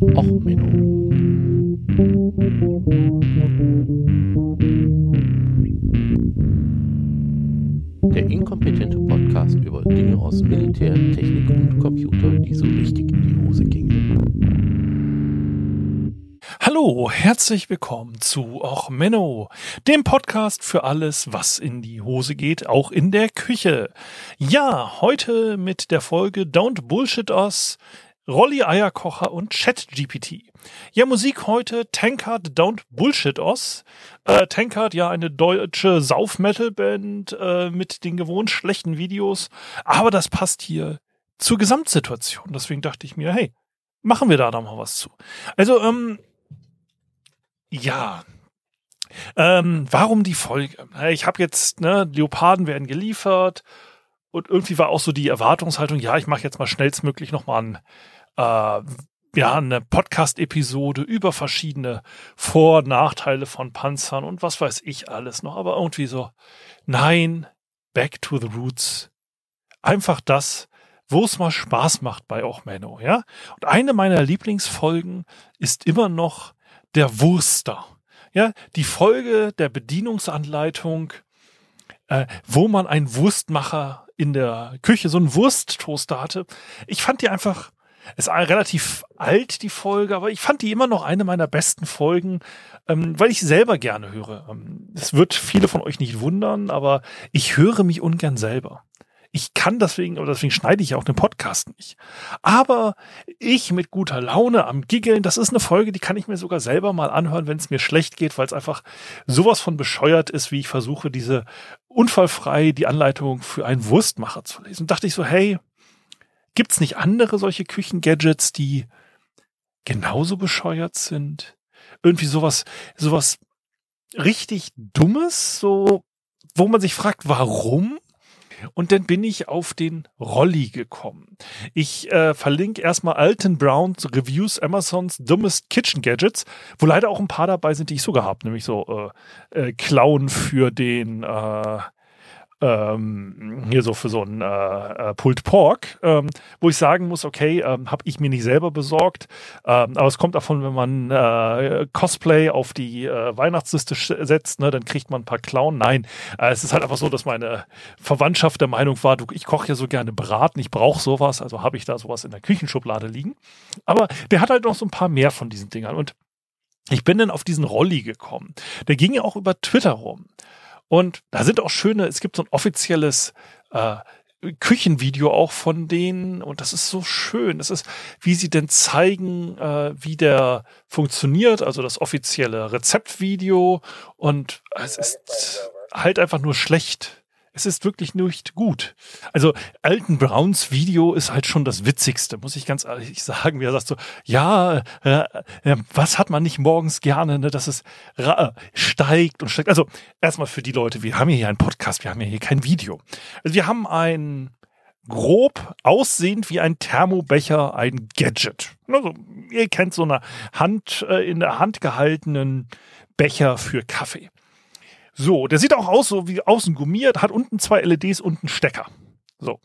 Och, Menno. Der inkompetente Podcast über Dinge aus Militär, Technik und Computer, die so richtig in die Hose gingen. Hallo, herzlich willkommen zu Och Menno, dem Podcast für alles, was in die Hose geht, auch in der Küche. Ja, heute mit der Folge Don't Bullshit Us Rolli Eierkocher und ChatGPT. Ja, Musik heute Tankard Don't Bullshit Us. Äh, Tankard, ja, eine deutsche Sauf-Metal-Band äh, mit den gewohnt schlechten Videos. Aber das passt hier zur Gesamtsituation. Deswegen dachte ich mir, hey, machen wir da doch mal was zu. Also, ähm, ja. Ähm, warum die Folge? Ich habe jetzt, ne, Leoparden werden geliefert und irgendwie war auch so die Erwartungshaltung, ja, ich mache jetzt mal schnellstmöglich nochmal ein äh, ja, eine Podcast-Episode über verschiedene Vor- und Nachteile von Panzern und was weiß ich alles noch. Aber irgendwie so, nein, back to the roots. Einfach das, wo es mal Spaß macht bei Ochmenno, ja. Und eine meiner Lieblingsfolgen ist immer noch der Wurster. Ja, die Folge der Bedienungsanleitung, äh, wo man einen Wurstmacher in der Küche, so einen Wursttoaster hatte. Ich fand die einfach ist relativ alt, die Folge, aber ich fand die immer noch eine meiner besten Folgen, ähm, weil ich selber gerne höre. Ähm, es wird viele von euch nicht wundern, aber ich höre mich ungern selber. Ich kann deswegen, oder deswegen schneide ich ja auch den Podcast nicht. Aber ich mit guter Laune am Giggeln, das ist eine Folge, die kann ich mir sogar selber mal anhören, wenn es mir schlecht geht, weil es einfach sowas von bescheuert ist, wie ich versuche, diese unfallfrei die Anleitung für einen Wurstmacher zu lesen. Und dachte ich so, hey, Gibt es nicht andere solche Küchengadgets, die genauso bescheuert sind? Irgendwie sowas, sowas richtig Dummes, so, wo man sich fragt, warum? Und dann bin ich auf den Rolli gekommen. Ich äh, verlinke erstmal Alton Browns Reviews Amazons Dumbest Kitchen Gadgets, wo leider auch ein paar dabei sind, die ich sogar habe, nämlich so äh, äh, Klauen für den äh, ähm, hier so für so ein äh, äh, Pulled Pork, ähm, wo ich sagen muss, okay, ähm, habe ich mir nicht selber besorgt, ähm, aber es kommt davon, wenn man äh, Cosplay auf die äh, Weihnachtsliste setzt, ne, dann kriegt man ein paar Clown. Nein, äh, es ist halt einfach so, dass meine Verwandtschaft der Meinung war, du, ich koche ja so gerne Braten, ich brauche sowas, also habe ich da sowas in der Küchenschublade liegen. Aber der hat halt noch so ein paar mehr von diesen Dingern und ich bin dann auf diesen Rolli gekommen. Der ging ja auch über Twitter rum. Und da sind auch schöne, es gibt so ein offizielles äh, Küchenvideo auch von denen. Und das ist so schön. Das ist, wie sie denn zeigen, äh, wie der funktioniert, also das offizielle Rezeptvideo. Und es ist halt einfach nur schlecht es ist wirklich nicht gut. Also Alton Browns Video ist halt schon das Witzigste, muss ich ganz ehrlich sagen. Wie er sagt so, ja, äh, äh, was hat man nicht morgens gerne, ne, dass es äh, steigt und steigt. Also erstmal für die Leute, wir haben hier einen Podcast, wir haben hier kein Video. Also wir haben ein grob aussehend wie ein Thermobecher, ein Gadget. Also, ihr kennt so eine Hand, äh, in der Hand gehaltenen Becher für Kaffee. So, der sieht auch aus, so wie außen gummiert, hat unten zwei LEDs und einen Stecker. So.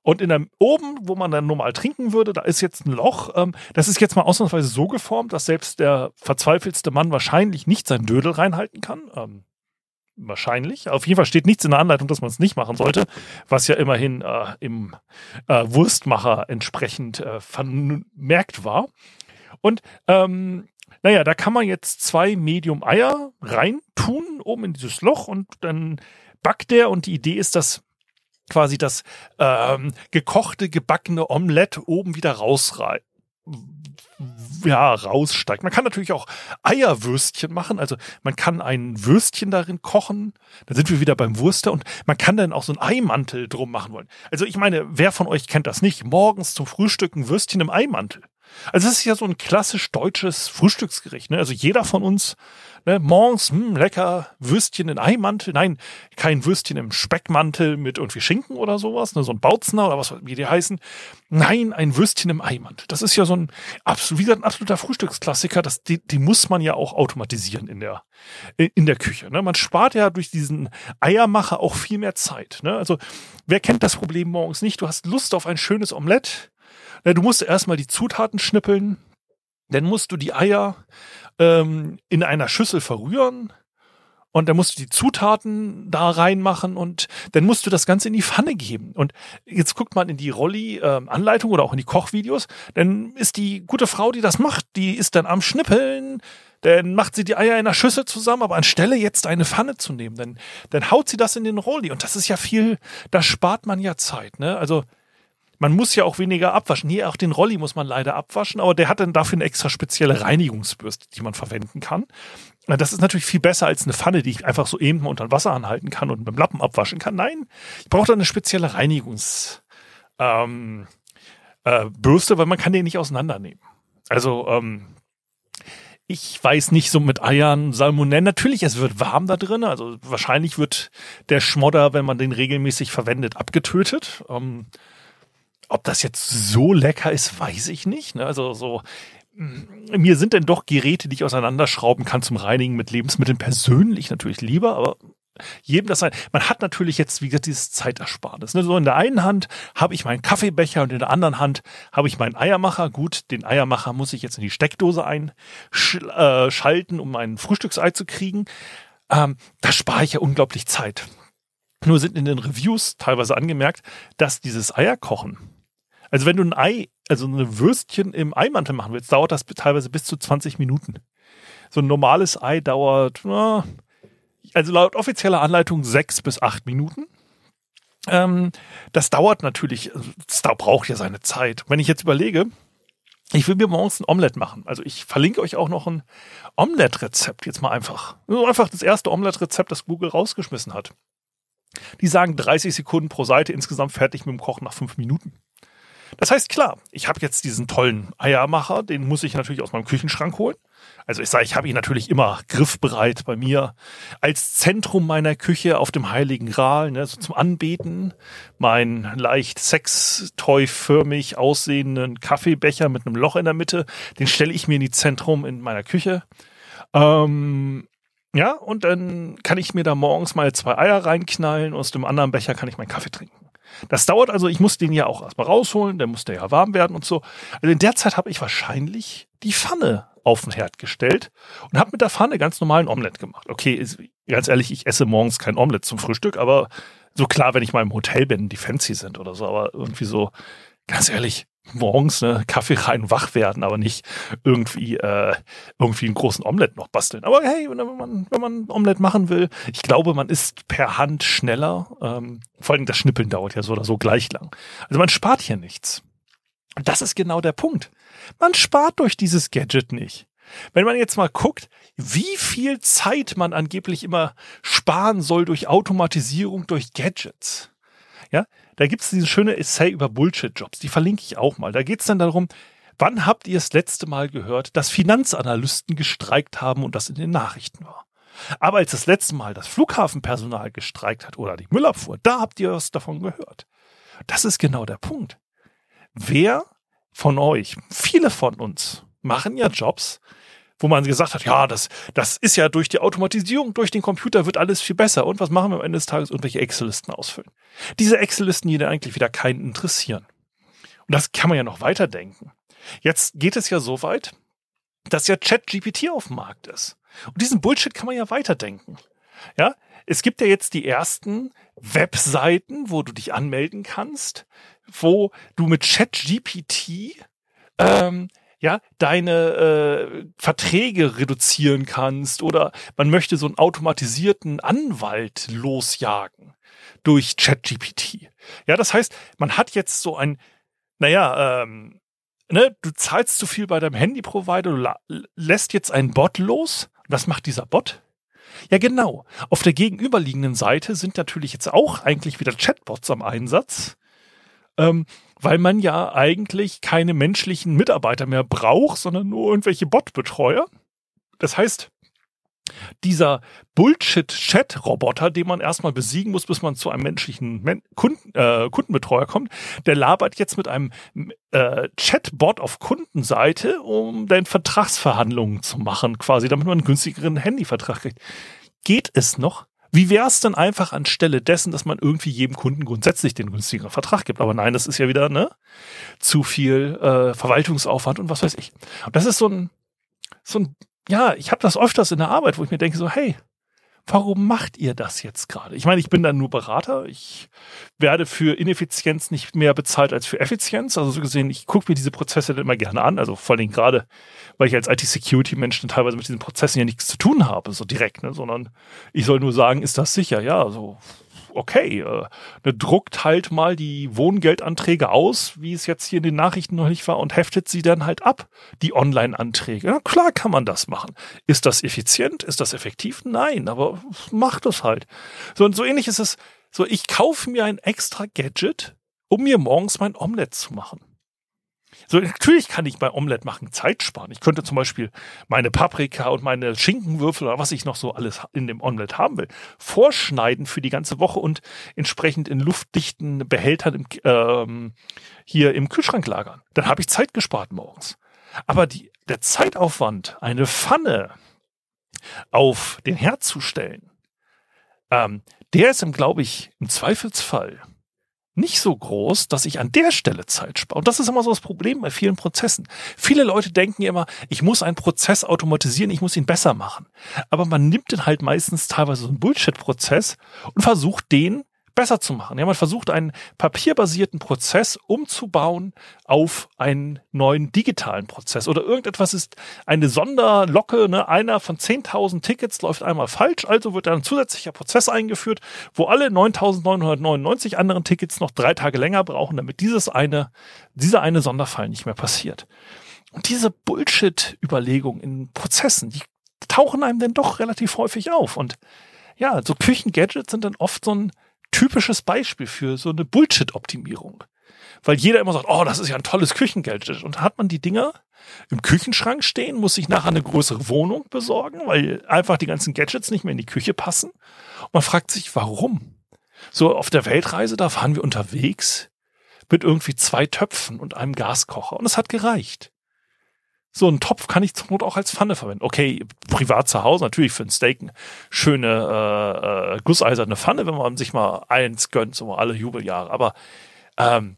Und in der, oben, wo man dann normal trinken würde, da ist jetzt ein Loch. Ähm, das ist jetzt mal ausnahmsweise so geformt, dass selbst der verzweifelste Mann wahrscheinlich nicht sein Dödel reinhalten kann. Ähm, wahrscheinlich. Auf jeden Fall steht nichts in der Anleitung, dass man es nicht machen sollte, was ja immerhin äh, im äh, Wurstmacher entsprechend äh, vermerkt war. Und ähm, naja, da kann man jetzt zwei Medium-Eier reintun, oben in dieses Loch und dann backt der und die Idee ist, dass quasi das ähm, gekochte, gebackene Omelette oben wieder rausreißt ja, raussteigt. Man kann natürlich auch Eierwürstchen machen. Also man kann ein Würstchen darin kochen. Da sind wir wieder beim Wurster und man kann dann auch so einen Eimantel drum machen wollen. Also ich meine, wer von euch kennt das nicht? Morgens zum Frühstück ein Würstchen im Eimantel. Also es ist ja so ein klassisch deutsches Frühstücksgericht. Ne? Also jeder von uns ne, morgens mh, hm, lecker Würstchen in Eimantel. Nein, kein Würstchen im Speckmantel mit irgendwie Schinken oder sowas, ne, so ein Bautzner oder was wie die heißen. Nein, ein Würstchen im Eimantel. Das ist ja so ein wie gesagt, ein absoluter Frühstücksklassiker. Das, die, die muss man ja auch automatisieren in der in der Küche. Ne? Man spart ja durch diesen Eiermacher auch viel mehr Zeit. Ne? Also wer kennt das Problem morgens nicht? Du hast Lust auf ein schönes Omelett na, du musst erstmal die Zutaten schnippeln. dann musst du die Eier ähm, in einer Schüssel verrühren und dann musst du die Zutaten da reinmachen und dann musst du das Ganze in die Pfanne geben. Und jetzt guckt man in die Rolli-Anleitung ähm, oder auch in die Kochvideos, dann ist die gute Frau, die das macht, die ist dann am Schnippeln, dann macht sie die Eier in der Schüssel zusammen, aber anstelle jetzt eine Pfanne zu nehmen, dann, dann haut sie das in den Rolli. Und das ist ja viel, da spart man ja Zeit. Ne? Also man muss ja auch weniger abwaschen. Hier auch den Rolli muss man leider abwaschen, aber der hat dann dafür eine extra spezielle Reinigungsbürste, die man verwenden kann. Das ist natürlich viel besser als eine Pfanne, die ich einfach so eben mal unter Wasser anhalten kann und mit dem Lappen abwaschen kann. Nein, ich brauche da eine spezielle Reinigungsbürste, ähm, äh, weil man kann den nicht auseinandernehmen. Also ähm, ich weiß nicht, so mit Eiern, Salmonellen. Natürlich, es wird warm da drin. Also wahrscheinlich wird der Schmodder, wenn man den regelmäßig verwendet, abgetötet. Ähm, ob das jetzt so lecker ist, weiß ich nicht. Ne? Also so, mm, mir sind denn doch Geräte, die ich auseinanderschrauben kann zum Reinigen mit Lebensmitteln persönlich natürlich lieber, aber jedem das sein. Man hat natürlich jetzt, wie gesagt, dieses Zeitersparnis. Ne? So in der einen Hand habe ich meinen Kaffeebecher und in der anderen Hand habe ich meinen Eiermacher. Gut, den Eiermacher muss ich jetzt in die Steckdose einschalten, äh, um mein Frühstücksei zu kriegen. Ähm, da spare ich ja unglaublich Zeit. Nur sind in den Reviews teilweise angemerkt, dass dieses Eierkochen also wenn du ein Ei, also eine Würstchen im Eimantel machen willst, dauert das teilweise bis zu 20 Minuten. So ein normales Ei dauert, na, also laut offizieller Anleitung sechs bis acht Minuten. Ähm, das dauert natürlich, das braucht ja seine Zeit. Wenn ich jetzt überlege, ich will mir morgens ein Omelett machen. Also ich verlinke euch auch noch ein Omelett-Rezept jetzt mal einfach. Also einfach das erste Omelett-Rezept, das Google rausgeschmissen hat. Die sagen 30 Sekunden pro Seite, insgesamt fertig mit dem Kochen nach fünf Minuten. Das heißt, klar, ich habe jetzt diesen tollen Eiermacher, den muss ich natürlich aus meinem Küchenschrank holen. Also ich sage, ich habe ihn natürlich immer griffbereit bei mir als Zentrum meiner Küche auf dem Heiligen Gral, ne, so zum Anbeten. Mein leicht sextoy-förmig aussehenden Kaffeebecher mit einem Loch in der Mitte, den stelle ich mir in die Zentrum in meiner Küche. Ähm, ja, und dann kann ich mir da morgens mal zwei Eier reinknallen, aus dem anderen Becher kann ich meinen Kaffee trinken. Das dauert also, ich muss den ja auch erstmal rausholen, der muss der ja warm werden und so. Also in der Zeit habe ich wahrscheinlich die Pfanne auf den Herd gestellt und habe mit der Pfanne ganz normalen Omelett gemacht. Okay, ist, ganz ehrlich, ich esse morgens kein Omelett zum Frühstück, aber so klar, wenn ich mal im Hotel bin, die fancy sind oder so, aber irgendwie so, ganz ehrlich, morgens ne, Kaffee rein, wach werden, aber nicht irgendwie äh, irgendwie einen großen Omelett noch basteln. Aber hey, wenn man wenn man Omelett machen will, ich glaube, man ist per Hand schneller. Ähm, vor allem das Schnippeln dauert ja so oder so gleich lang. Also man spart hier nichts. Das ist genau der Punkt. Man spart durch dieses Gadget nicht. Wenn man jetzt mal guckt, wie viel Zeit man angeblich immer sparen soll durch Automatisierung, durch Gadgets. Ja, da gibt es dieses schöne Essay über Bullshit-Jobs. Die verlinke ich auch mal. Da geht es dann darum, wann habt ihr das letzte Mal gehört, dass Finanzanalysten gestreikt haben und das in den Nachrichten war? Aber als das letzte Mal das Flughafenpersonal gestreikt hat oder die Müllabfuhr, da habt ihr was davon gehört. Das ist genau der Punkt. Wer von euch, viele von uns, machen ja Jobs, wo man gesagt hat, ja, das, das ist ja durch die Automatisierung, durch den Computer wird alles viel besser. Und was machen wir am Ende des Tages? Irgendwelche Excel-Listen ausfüllen. Diese Excel-Listen, die eigentlich wieder keinen interessieren. Und das kann man ja noch weiterdenken. Jetzt geht es ja so weit, dass ja ChatGPT auf dem Markt ist. Und diesen Bullshit kann man ja weiterdenken. Ja, es gibt ja jetzt die ersten Webseiten, wo du dich anmelden kannst, wo du mit ChatGPT ähm, ja, deine äh, Verträge reduzieren kannst oder man möchte so einen automatisierten Anwalt losjagen durch ChatGPT. Ja, das heißt, man hat jetzt so ein, naja, ähm, ne, du zahlst zu viel bei deinem Handyprovider, du lässt jetzt einen Bot los. Was macht dieser Bot? Ja, genau. Auf der gegenüberliegenden Seite sind natürlich jetzt auch eigentlich wieder Chatbots am Einsatz. Ähm, weil man ja eigentlich keine menschlichen Mitarbeiter mehr braucht, sondern nur irgendwelche Bot-Betreuer. Das heißt, dieser Bullshit-Chat-Roboter, den man erstmal besiegen muss, bis man zu einem menschlichen Men Kunden, äh, Kundenbetreuer kommt, der labert jetzt mit einem äh, Chatbot auf Kundenseite, um dann Vertragsverhandlungen zu machen, quasi, damit man einen günstigeren Handyvertrag kriegt. Geht es noch? Wie wäre es denn einfach anstelle dessen, dass man irgendwie jedem Kunden grundsätzlich den günstigeren Vertrag gibt? Aber nein, das ist ja wieder ne, zu viel äh, Verwaltungsaufwand und was weiß ich. Und das ist so ein, so ein, ja, ich habe das öfters in der Arbeit, wo ich mir denke so, hey, warum macht ihr das jetzt gerade? Ich meine, ich bin dann nur Berater. Ich werde für Ineffizienz nicht mehr bezahlt als für Effizienz. Also so gesehen, ich gucke mir diese Prozesse dann immer gerne an. Also vor allem gerade, weil ich als IT-Security-Mensch teilweise mit diesen Prozessen ja nichts zu tun habe, so direkt, ne? sondern ich soll nur sagen, ist das sicher? Ja, also okay, äh, ne, druckt halt mal die Wohngeldanträge aus, wie es jetzt hier in den Nachrichten noch nicht war, und heftet sie dann halt ab, die Online-Anträge. Ja, klar kann man das machen. Ist das effizient? Ist das effektiv? Nein, aber macht es halt. So, und so ähnlich ist es, so ich kaufe mir ein extra Gadget, um mir morgens mein Omelette zu machen. So, natürlich kann ich bei Omelette machen Zeit sparen. Ich könnte zum Beispiel meine Paprika und meine Schinkenwürfel oder was ich noch so alles in dem Omelette haben will, vorschneiden für die ganze Woche und entsprechend in luftdichten Behältern im, ähm, hier im Kühlschrank lagern. Dann habe ich Zeit gespart morgens. Aber die, der Zeitaufwand, eine Pfanne auf den Herd zu stellen, ähm, der ist, glaube ich, im Zweifelsfall nicht so groß, dass ich an der Stelle Zeit spare. Und das ist immer so das Problem bei vielen Prozessen. Viele Leute denken immer, ich muss einen Prozess automatisieren, ich muss ihn besser machen. Aber man nimmt dann halt meistens teilweise so einen Bullshit-Prozess und versucht den besser zu machen. Ja, man versucht einen papierbasierten Prozess umzubauen auf einen neuen digitalen Prozess oder irgendetwas ist eine Sonderlocke, ne? einer von 10.000 Tickets läuft einmal falsch, also wird ein zusätzlicher Prozess eingeführt, wo alle 9.999 anderen Tickets noch drei Tage länger brauchen, damit dieses eine, dieser eine Sonderfall nicht mehr passiert. Und diese Bullshit-Überlegungen in Prozessen, die tauchen einem dann doch relativ häufig auf und ja, so Küchengadgets sind dann oft so ein typisches Beispiel für so eine Bullshit-Optimierung. Weil jeder immer sagt, oh, das ist ja ein tolles Küchengadget. Und hat man die Dinger im Küchenschrank stehen, muss sich nachher eine größere Wohnung besorgen, weil einfach die ganzen Gadgets nicht mehr in die Küche passen. Und man fragt sich, warum? So auf der Weltreise, da fahren wir unterwegs mit irgendwie zwei Töpfen und einem Gaskocher. Und es hat gereicht. So einen Topf kann ich zur Not auch als Pfanne verwenden. Okay, privat zu Hause natürlich für ein Steak eine schöne äh, äh, gusseiserne Pfanne, wenn man sich mal eins gönnt, so alle Jubeljahre. Aber ähm,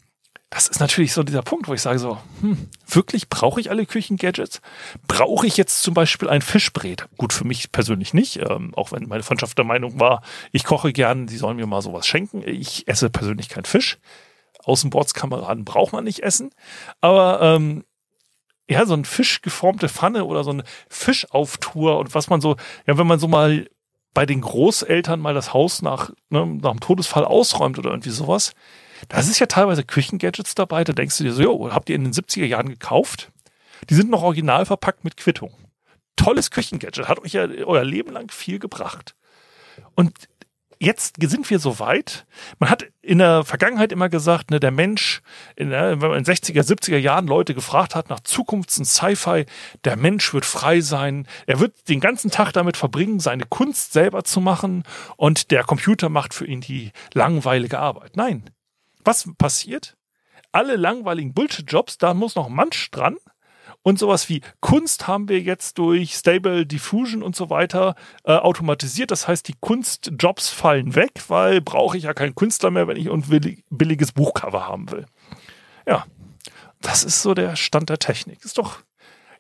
das ist natürlich so dieser Punkt, wo ich sage so, hm, wirklich brauche ich alle Küchengadgets? Brauche ich jetzt zum Beispiel ein Fischbrät? Gut, für mich persönlich nicht, ähm, auch wenn meine Freundschaft der Meinung war, ich koche gern, die sollen mir mal sowas schenken. Ich esse persönlich keinen Fisch. Außenbordskameraden braucht man nicht essen. Aber ähm, ja, so ein Fisch geformte Pfanne oder so eine Fischauftour und was man so, ja, wenn man so mal bei den Großeltern mal das Haus nach, ne, nach dem Todesfall ausräumt oder irgendwie sowas, da ist ja teilweise Küchengadgets dabei, da denkst du dir so, jo, habt ihr in den 70er Jahren gekauft? Die sind noch original verpackt mit Quittung. Tolles Küchengadget, hat euch ja euer Leben lang viel gebracht. Und jetzt sind wir so weit. Man hat in der Vergangenheit immer gesagt, ne, der Mensch, in, wenn man in 60er, 70er Jahren Leute gefragt hat nach Zukunfts- und Sci-Fi, der Mensch wird frei sein. Er wird den ganzen Tag damit verbringen, seine Kunst selber zu machen und der Computer macht für ihn die langweilige Arbeit. Nein. Was passiert? Alle langweiligen Bullshit-Jobs, da muss noch ein Mensch dran und sowas wie Kunst haben wir jetzt durch Stable Diffusion und so weiter äh, automatisiert. Das heißt, die Kunstjobs fallen weg, weil brauche ich ja keinen Künstler mehr, wenn ich ein billiges Buchcover haben will. Ja, das ist so der Stand der Technik. Ist doch,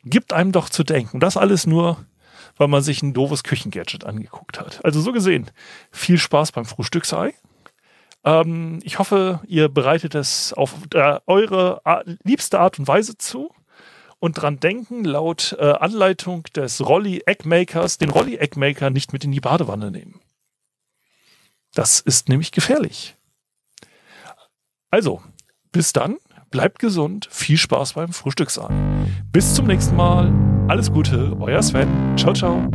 gibt einem doch zu denken. Das alles nur, weil man sich ein doofes Küchengadget angeguckt hat. Also so gesehen, viel Spaß beim Frühstücksei. Ähm, ich hoffe, ihr bereitet es auf äh, eure liebste Art und Weise zu und dran denken, laut äh, Anleitung des Rolli Eggmakers, den Rolli Eggmaker nicht mit in die Badewanne nehmen. Das ist nämlich gefährlich. Also, bis dann, bleibt gesund, viel Spaß beim Frühstücksabend. Bis zum nächsten Mal, alles Gute, euer Sven. Ciao, ciao.